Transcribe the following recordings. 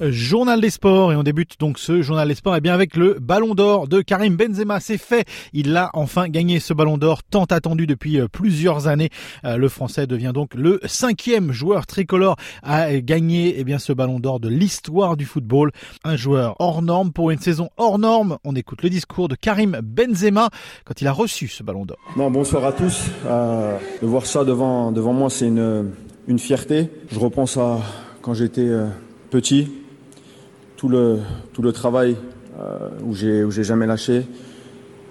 Journal des sports et on débute donc ce journal des sports et eh bien avec le Ballon d'Or de Karim Benzema. C'est fait, il a enfin gagné ce Ballon d'Or tant attendu depuis euh, plusieurs années. Euh, le Français devient donc le cinquième joueur tricolore à gagner eh bien ce Ballon d'Or de l'histoire du football. Un joueur hors norme pour une saison hors norme. On écoute le discours de Karim Benzema quand il a reçu ce Ballon d'Or. bonsoir à tous. Euh, de voir ça devant devant moi, c'est une une fierté. Je repense à quand j'étais petit, tout le, tout le travail euh, où j'ai jamais lâché.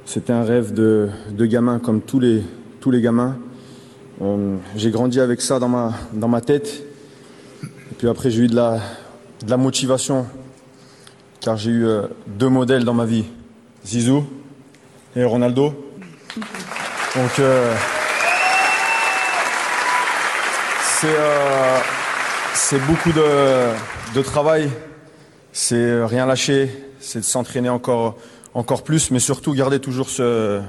C'était un rêve de, de gamin comme tous les, tous les gamins. j'ai grandi avec ça dans ma, dans ma tête. Et puis après, j'ai eu de la, de la motivation, car j'ai eu euh, deux modèles dans ma vie, Zizou et Ronaldo. Donc, euh, c'est beaucoup de, de travail c'est rien lâcher, c'est de s'entraîner encore, encore plus, mais surtout garder toujours ce,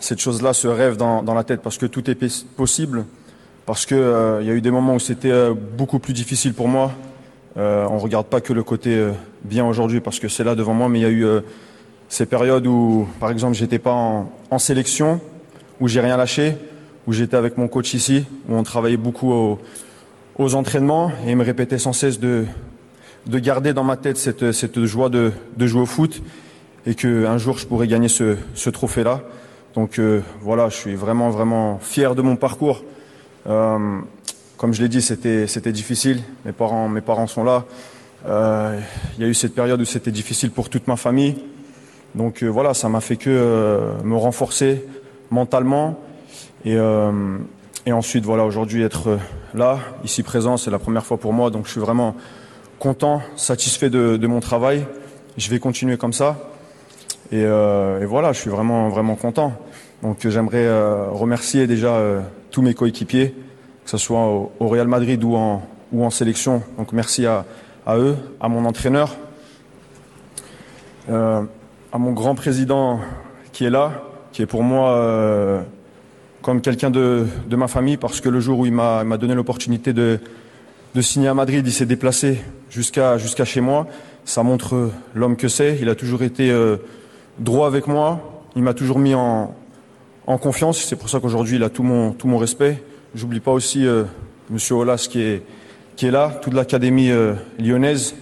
cette chose-là, ce rêve dans, la tête, parce que tout est possible, parce qu'il euh, y a eu des moments où c'était euh, beaucoup plus difficile pour moi. Euh, on ne regarde pas que le côté bien aujourd'hui, parce que c'est là devant moi, mais il y a eu ces périodes où, par exemple, j'étais pas en, sélection, où j'ai rien lâché, où j'étais avec mon coach ici, où on travaillait beaucoup aux, aux entraînements, et il me répétait sans cesse de de garder dans ma tête cette, cette joie de, de, jouer au foot et qu'un jour je pourrais gagner ce, ce trophée-là. Donc euh, voilà, je suis vraiment vraiment fier de mon parcours. Euh, comme je l'ai dit, c'était c'était difficile. Mes parents mes parents sont là. Euh, il y a eu cette période où c'était difficile pour toute ma famille. Donc voilà, ça m'a fait que me renforcer mentalement et et ensuite voilà aujourd'hui être là, ici présent, c'est la première fois pour moi. Donc je suis vraiment content, satisfait de, mon travail. Je vais continuer comme ça. Euh, et, voilà, je suis vraiment, vraiment content. Donc j'aimerais euh, remercier déjà euh, tous mes coéquipiers, que ce soit au, Real Madrid ou en, sélection. Donc merci à, eux, à mon entraîneur, à mon grand président qui est là, qui est pour moi comme quelqu'un de, ma famille, parce que le jour où il m'a donné l'opportunité de, de signer à Madrid, il s'est déplacé jusqu'à chez moi. Ça montre l'homme que c'est. Il a toujours été euh, droit avec moi. Il m'a toujours mis en, en confiance. C'est pour ça qu'aujourd'hui, il a tout mon, tout mon respect. J'oublie pas aussi euh, Monsieur Olas qui est, qui est là, toute l'académie euh, lyonnaise,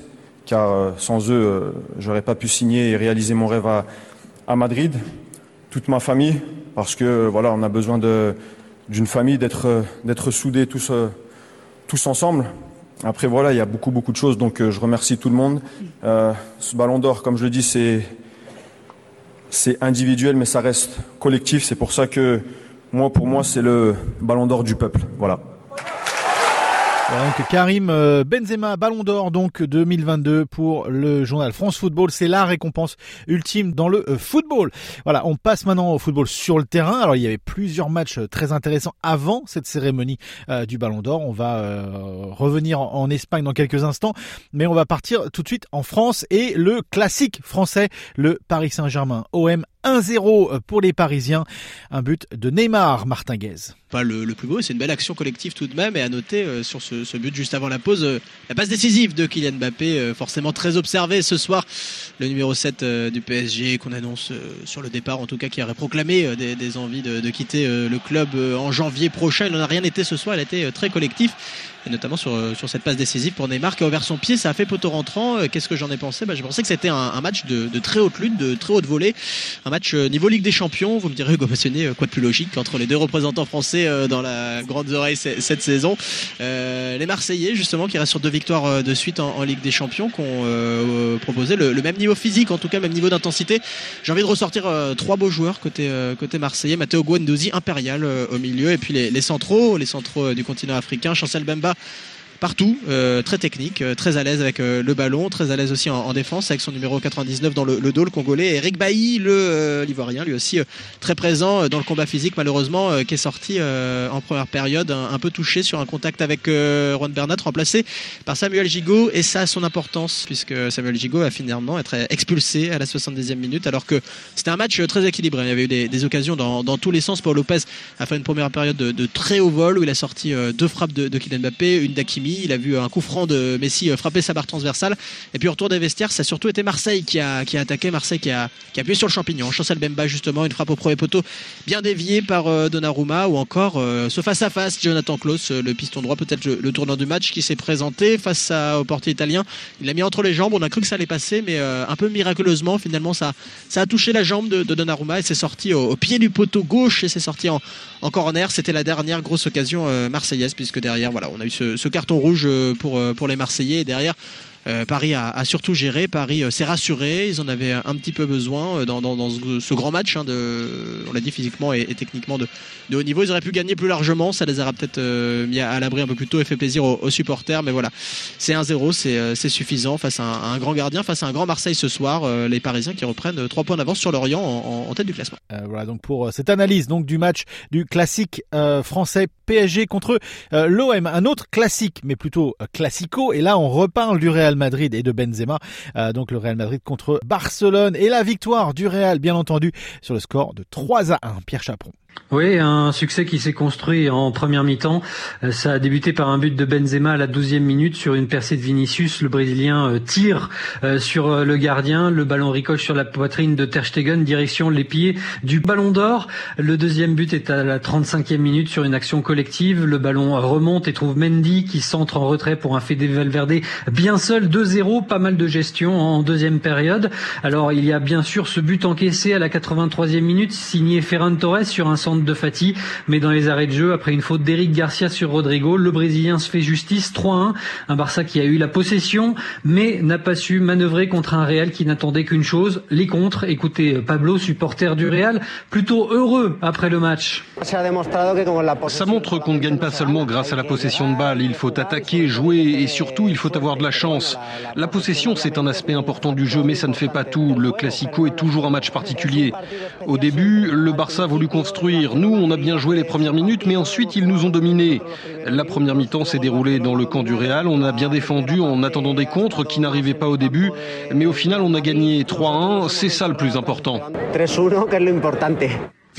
car euh, sans eux, j'aurais pas pu signer et réaliser mon rêve à, à Madrid. Toute ma famille, parce que voilà, on a besoin d'une famille, d'être d'être soudés tous tous ensemble. Après voilà, il y a beaucoup beaucoup de choses, donc euh, je remercie tout le monde. Euh, ce Ballon d'Or, comme je le dis, c'est c'est individuel, mais ça reste collectif. C'est pour ça que moi, pour moi, c'est le Ballon d'Or du peuple. Voilà donc Karim euh, Benzema, Ballon d'Or donc 2022 pour le journal France Football, c'est la récompense ultime dans le euh, football. Voilà, on passe maintenant au football sur le terrain. Alors il y avait plusieurs matchs euh, très intéressants avant cette cérémonie du Ballon d'Or. On va revenir en, Espagne dans quelques instants, mais on va partir tout de suite en France et le classique français, le Paris Saint-Germain OM 1-0 pour les Parisiens. Un but de Neymar Martinguez. Pas le, plus beau, c'est une belle action collective tout de même. Et à noter euh, sur ce, but juste avant la pause, euh, la passe décisive de Kylian Mbappé, euh, forcément très observé ce soir. Le numéro 7 du PSG qu'on annonce sur le départ, en tout cas qui aurait proclamé des, envies de, quitter le club en janvier prochain. Il n'en a rien été ce soir, il a été très collectif et notamment sur, euh, cette passe décisive pour Neymar qui a ouvert son pied, ça a fait poteau rentrant. Euh, qu'est-ce que j'en ai pensé? Bah, Je pensais que c'était un, match de, très haute lutte, de très haute volée, euh, niveau Ligue des Champions. Vous me direz, Hugo Passionné, quoi de plus logique entre les deux représentants français dans la grande oreille cette saison. Euh, les Marseillais, justement, qui restent sur deux victoires de suite en, Ligue des Champions, qui ont le, même niveau physique, en tout cas, même niveau d'intensité. J'ai envie de ressortir trois beaux joueurs côté, côté Marseillais. Matteo Guendouzi, impérial au milieu, et puis les, les centraux, les centraux du continent africain, Chancel Bemba partout, très technique, très à l'aise avec le ballon, très à l'aise aussi en, défense avec son numéro 99 dans le, dos, le congolais. Eric Bailly, le l'ivoirien, lui aussi très présent dans le combat physique, malheureusement, qui est sorti en première période, un, peu touché sur un contact avec Juan Bernat, remplacé par Samuel Gigot, et ça a son importance puisque Samuel Gigot a finalement été expulsé à la 70e minute, alors que c'était un match très équilibré. Il y avait eu des, occasions dans, tous les sens. Paul Lopez a fait une première période de, très haut vol où il a sorti deux frappes de, de Kylian Mbappé, une d'Akimi. Il a vu un coup franc de Messi frapper sa barre transversale. Et puis au retour des vestiaires, ça a surtout été Marseille qui a, attaqué, Marseille qui a, qui a appuyé sur le champignon. Chancel Bemba justement, une frappe au premier poteau bien déviée par euh, Donnarumma ou encore euh, ce face à face Jonathan Klaus, euh, le piston droit, peut-être le, tournant du match qui s'est présenté face au portier italien. Il l'a mis entre les jambes. On a cru que ça allait passer, mais un peu miraculeusement finalement ça, a touché la jambe de, Donnarumma et c'est sorti au, pied du poteau gauche et c'est sorti en, en corner. C'était la dernière grosse occasion marseillaise puisque derrière voilà on a eu ce, ce rouge pour pour les Marseillais. Et derrière euh, Paris a, surtout géré, Paris euh, s'est rassuré, ils en avaient un petit peu besoin euh, dans, ce, grand match, hein, de, on l'a dit physiquement et, techniquement de, haut niveau. Ils auraient pu gagner plus largement, ça les aura peut-être mis à, l'abri un peu plus tôt et fait plaisir aux, supporters, mais voilà, c'est 1-0, c'est suffisant face à un, grand gardien, face à un grand Marseille ce soir, les Parisiens qui reprennent 3 points d'avance sur l'Orient en, tête du classement. voilà donc pour cette analyse donc du match du classique français PSG contre l'OM, un autre classique mais plutôt classico, et là on reparle du Real Madrid et de Benzema. Euh, donc le Real Madrid contre Barcelone et la victoire du Real, bien entendu, sur le score de 3 à 1. Pierre Chaperon. Oui, un succès qui s'est construit en première mi-temps. Euh, ça a débuté par un but de Benzema à la 12e minute sur une percée de Vinicius. Le Brésilien euh, tire euh, sur le gardien. Le ballon ricoche sur la poitrine de Ter Stegen, direction les pieds du Ballon d'Or. Le deuxième but est à la 35e minute sur une action collective. Le ballon remonte et trouve Mendy qui centre en retrait pour un Fede Valverde bien seul. 2-0, pas mal de gestion en deuxième période. Alors il y a bien sûr ce but encaissé à la 83e minute signé Ferran Torres sur un de Fati, mais dans les arrêts de jeu, après une faute d'Eric Garcia sur Rodrigo, le Brésilien se fait justice 3-1. Un Barça qui a eu la possession, mais n'a pas su manœuvrer contre un Real qui n'attendait qu'une chose, les contres. Écoutez Pablo, supporter du Real, plutôt heureux après le match. Ça montre qu'on ne gagne pas seulement grâce à la possession de balle. Il faut attaquer, jouer et surtout il faut avoir de la chance. La possession, c'est un aspect important du jeu, mais ça ne fait pas tout. Le Classico est toujours un match particulier. Au début, le Barça a voulu construire nous, on a bien joué les premières minutes, mais ensuite ils nous ont dominés. La première mi-temps s'est déroulée dans le camp du Real. On a bien défendu en attendant des contres qui n'arrivaient pas au début, mais au final on a gagné 3-1. C'est ça le plus important.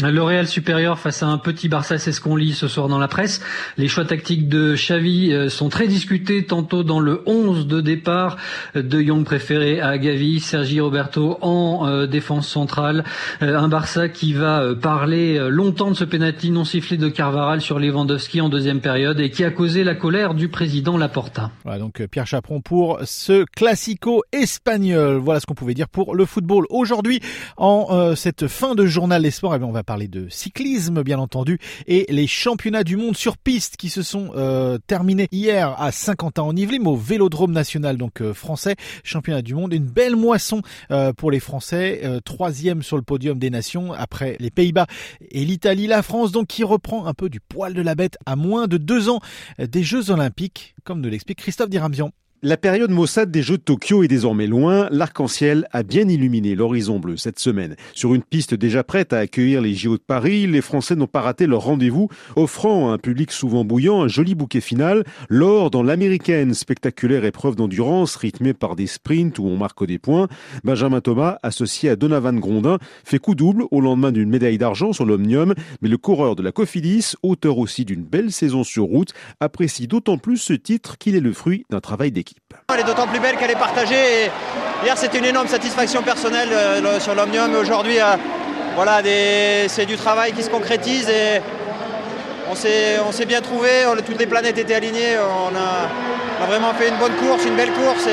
Le Real supérieur face à un petit Barça, c'est ce qu'on lit ce soir dans la presse. Les choix tactiques de Xavi euh, sont très discutés, tantôt dans le 11 de départ de Young préféré à Gavi, Sergi Roberto en euh, défense centrale. Euh, un Barça qui va parler longtemps de ce penalty non sifflé de Carvaral sur Lewandowski en deuxième période et qui a causé la colère du président Laporta. Voilà donc Pierre Chaperon pour ce classico espagnol. Voilà ce qu'on pouvait dire pour le football. Aujourd'hui, en cette fin de journal des sports, eh on va parler de cyclisme bien entendu et les championnats du monde sur piste qui se sont euh, terminés hier à Saint-Quentin en Yvelines au Vélodrome national donc euh, français championnat du monde une belle moisson euh, pour les Français troisième sur le podium des nations après les Pays-Bas et l'Italie la France donc qui reprend un peu du poil de la bête à moins de deux ans des Jeux Olympiques comme nous l'explique Christophe Dirambian. La période maussade des Jeux de Tokyo est désormais loin. L'arc-en-ciel a bien illuminé l'horizon bleu cette semaine. Sur une piste déjà prête à accueillir les JO de Paris, les Français n'ont pas raté leur rendez-vous, offrant à un public souvent bouillant un joli bouquet final. L'or dans l'américaine, spectaculaire épreuve d'endurance rythmée par des sprints où on marque des points. Benjamin Thomas, associé à Donovan Grondin, fait coup double au lendemain d'une médaille d'argent sur l'Omnium. Mais le coureur de la Cofidis, auteur aussi d'une belle saison sur route, apprécie d'autant plus ce titre qu'il est le fruit d'un travail d'équipe. Elle est d'autant plus belle qu'elle est partagée. hier, c'était une énorme satisfaction personnelle euh, sur l'Omnium. Aujourd'hui, euh, voilà, c'est du travail qui se concrétise et on s'est bien trouvé. toutes les planètes étaient alignées. On a, vraiment fait une bonne course, une belle course.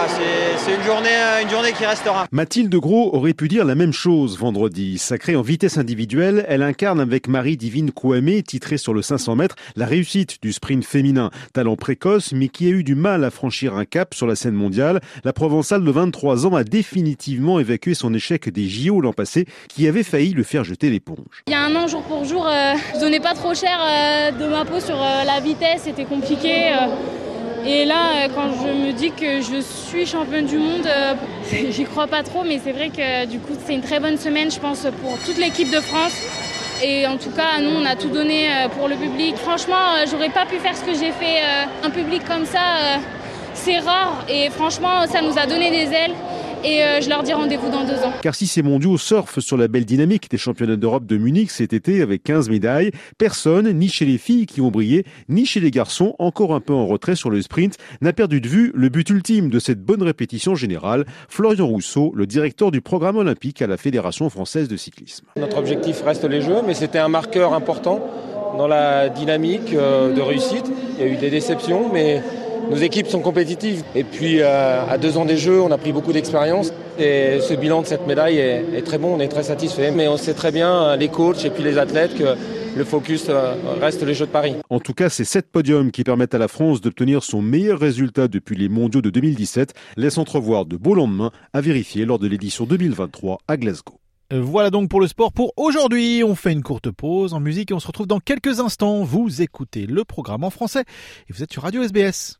Voilà, c'est une journée, une journée qui restera. Mathilde Gros aurait pu dire la même chose vendredi. Sacrée en vitesse individuelle, elle incarne avec Marie-Divine Kouamé, titrée sur le 500 mètres, la réussite du sprint féminin. Talent précoce, mais qui a eu du mal à franchir un cap sur la scène mondiale, la Provençale de 23 ans a définitivement évacué son échec des JO l'an passé, qui avait failli le faire jeter l'éponge. Il y a un an, jour pour jour, euh, je donnais pas trop cher euh, de ma peau sur euh, la vitesse, c'était compliqué. Et là, quand je me dis que je suis championne du monde, j'y crois pas trop, mais c'est vrai que du coup, c'est une très bonne semaine, je pense, pour toute l'équipe de France. Et en tout cas, nous, on a tout donné pour le public. Franchement, j'aurais pas pu faire ce que j'ai fait. Un public comme ça, c'est rare. Et franchement, ça nous a donné des ailes et euh, je leur dis rendez-vous dans deux ans. Car si ces mondiaux surfent sur la belle dynamique des championnats d'Europe de Munich cet été avec 15 médailles, personne, ni chez les filles qui ont brillé, ni chez les garçons encore un peu en retrait sur le sprint, n'a perdu de vue le but ultime de cette bonne répétition générale. Florian Rousseau, le directeur du programme olympique à la Fédération française de cyclisme. Notre objectif reste les Jeux, mais c'était un marqueur important dans la dynamique euh, de réussite. Il y a eu des déceptions, mais nos équipes sont compétitives. Et puis euh, à deux ans des Jeux, on a pris beaucoup d'expérience. Et ce bilan de cette médaille est, très bon, on est très satisfait. Mais on sait très bien, les coachs et puis les athlètes, que le focus euh, reste les Jeux de Paris. En tout cas, c'est sept podiums qui permettent à la France d'obtenir son meilleur résultat depuis les mondiaux de 2017, laissent entrevoir de beaux lendemains à vérifier lors de l'édition 2023 à Glasgow. Euh, voilà donc pour le sport pour aujourd'hui. On fait une courte pause en musique et on se retrouve dans quelques instants. Vous écoutez le programme en français et vous êtes sur Radio SBS.